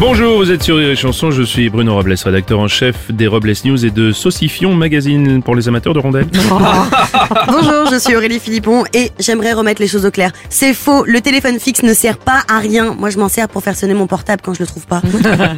Bonjour, vous êtes sur Rire et Chanson, je suis Bruno Robles, rédacteur en chef des Robles News et de Saucifion, magazine pour les amateurs de rondelles. Bonjour, je suis Aurélie Philippon et j'aimerais remettre les choses au clair. C'est faux, le téléphone fixe ne sert pas à rien. Moi, je m'en sers pour faire sonner mon portable quand je le trouve pas.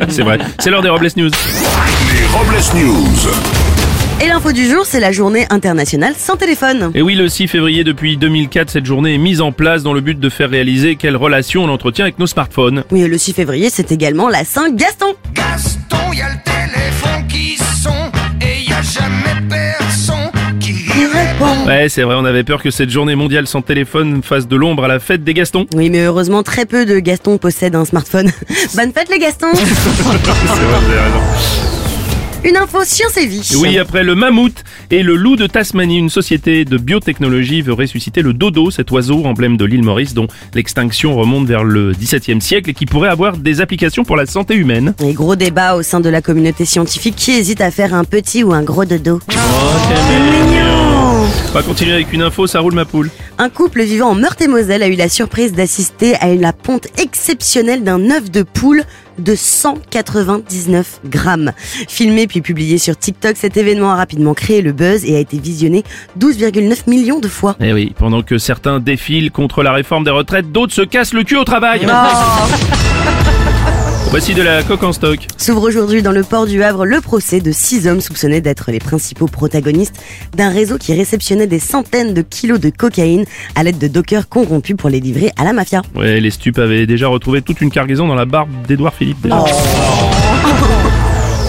C'est vrai, c'est l'heure des Robles News. Les Robles News. Et l'info du jour, c'est la journée internationale sans téléphone. Et oui, le 6 février depuis 2004, cette journée est mise en place dans le but de faire réaliser quelle relation on entretient avec nos smartphones. Oui, le 6 février, c'est également la Saint-Gaston. Gaston, y a le téléphone qui sonne et y a jamais personne qui répond. Ouais, c'est vrai, on avait peur que cette journée mondiale sans téléphone fasse de l'ombre à la fête des Gastons. Oui, mais heureusement, très peu de Gastons possèdent un smartphone. Bonne fête les Gastons C'est vrai, vous avez raison. Une info science et vie. Oui, après le mammouth et le loup de Tasmanie, une société de biotechnologie veut ressusciter le dodo, cet oiseau emblème de l'île Maurice dont l'extinction remonte vers le XVIIe siècle et qui pourrait avoir des applications pour la santé humaine. Et gros débat au sein de la communauté scientifique qui hésite à faire un petit ou un gros dodo? On va continuer avec une info, ça roule ma poule. Un couple vivant en Meurthe-et-Moselle a eu la surprise d'assister à la ponte exceptionnelle d'un œuf de poule de 199 grammes. Filmé puis publié sur TikTok, cet événement a rapidement créé le buzz et a été visionné 12,9 millions de fois. Eh oui, pendant que certains défilent contre la réforme des retraites, d'autres se cassent le cul au travail. Voici de la coque en stock. S'ouvre aujourd'hui dans le port du Havre le procès de six hommes soupçonnés d'être les principaux protagonistes d'un réseau qui réceptionnait des centaines de kilos de cocaïne à l'aide de dockers corrompus pour les livrer à la mafia. Ouais, les stupes avaient déjà retrouvé toute une cargaison dans la barbe d'Edouard Philippe. déjà.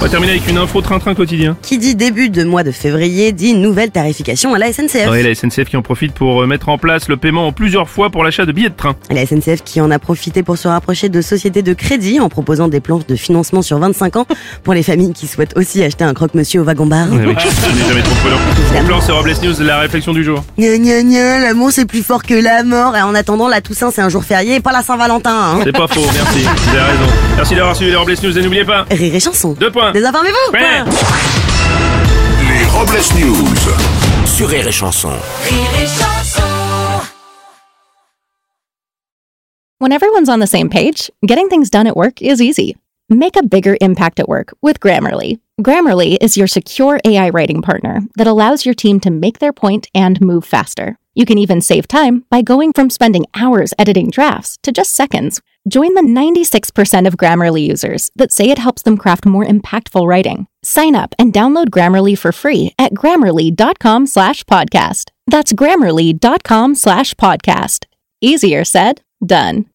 On va terminer avec une info train-train quotidien. Qui dit début de mois de février dit nouvelle tarification à la SNCF. Ouais, la SNCF qui en profite pour euh, mettre en place le paiement en plusieurs fois pour l'achat de billets de train. La SNCF qui en a profité pour se rapprocher de sociétés de crédit en proposant des plans de financement sur 25 ans pour les familles qui souhaitent aussi acheter un croque-monsieur au wagon-bar. Ouais, oui, n'ai jamais trop plan, c'est Robles News, la réflexion du jour. Gna gna gna, l'amour c'est plus fort que la mort. Et en attendant, la Toussaint c'est un jour férié et pas la Saint-Valentin. Hein. C'est pas faux, merci, vous avez raison. Merci d'avoir suivi les Robles News et n'oubliez pas, Rire et chanson. deux points. Désinformez-vous Ouais. Les Robles News. Sur Rire et Chanson. When everyone's on the same page, getting things done at work is easy. Make a bigger impact at work with Grammarly. Grammarly is your secure AI writing partner that allows your team to make their point and move faster. You can even save time by going from spending hours editing drafts to just seconds. Join the 96% of Grammarly users that say it helps them craft more impactful writing. Sign up and download Grammarly for free at grammarly.com slash podcast. That's grammarly.com slash podcast. Easier said, done.